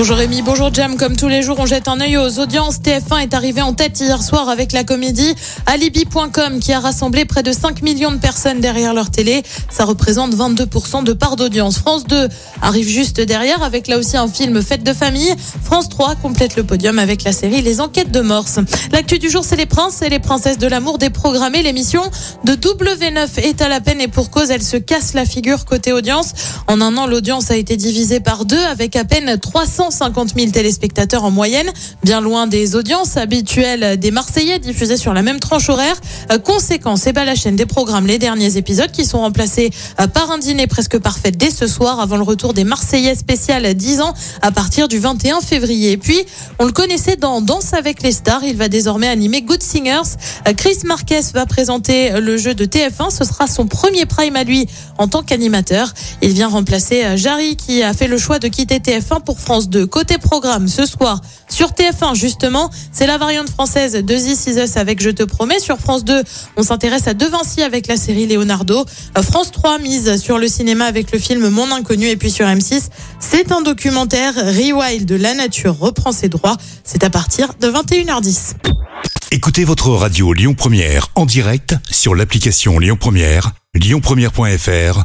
Bonjour Rémi, bonjour Jam. Comme tous les jours, on jette un œil aux audiences. TF1 est arrivé en tête hier soir avec la comédie Alibi.com qui a rassemblé près de 5 millions de personnes derrière leur télé. Ça représente 22% de part d'audience. France 2 arrive juste derrière avec là aussi un film Fête de famille. France 3 complète le podium avec la série Les Enquêtes de Morse. L'actu du jour, c'est les princes et les princesses de l'amour déprogrammées. L'émission de W9 est à la peine et pour cause, elle se casse la figure côté audience. En un an, l'audience a été divisée par deux avec à peine 350 000 téléspectateurs en moyenne, bien loin des audiences habituelles des Marseillais diffusées sur la même tranche horaire. Euh, conséquence, et ben la chaîne déprogramme les derniers épisodes qui sont remplacés euh, par un dîner presque parfait dès ce soir avant le retour des Marseillais spécial 10 ans à partir du 21 février. Et puis, on le connaissait dans Danse avec les stars. Il va désormais animer Good Singers. Euh, Chris Marquez va présenter le jeu de TF1. Ce sera son premier prime à lui en tant qu'animateur. Il vient remplacer Jarry qui a fait le choix de quitter TF1 pour France 2. Côté programme, ce soir, sur TF1, justement, c'est la variante française de This Is Us avec Je te promets. Sur France 2, on s'intéresse à De Vinci avec la série Leonardo. Euh, France 3 mise sur le cinéma avec le film Mon Inconnu. Et puis sur M6, c'est un documentaire. Rewild la nature reprend ses droits. C'est à partir de 21h10. Écoutez votre radio Lyon Première en direct sur l'application Lyon Première, lyonpremière.fr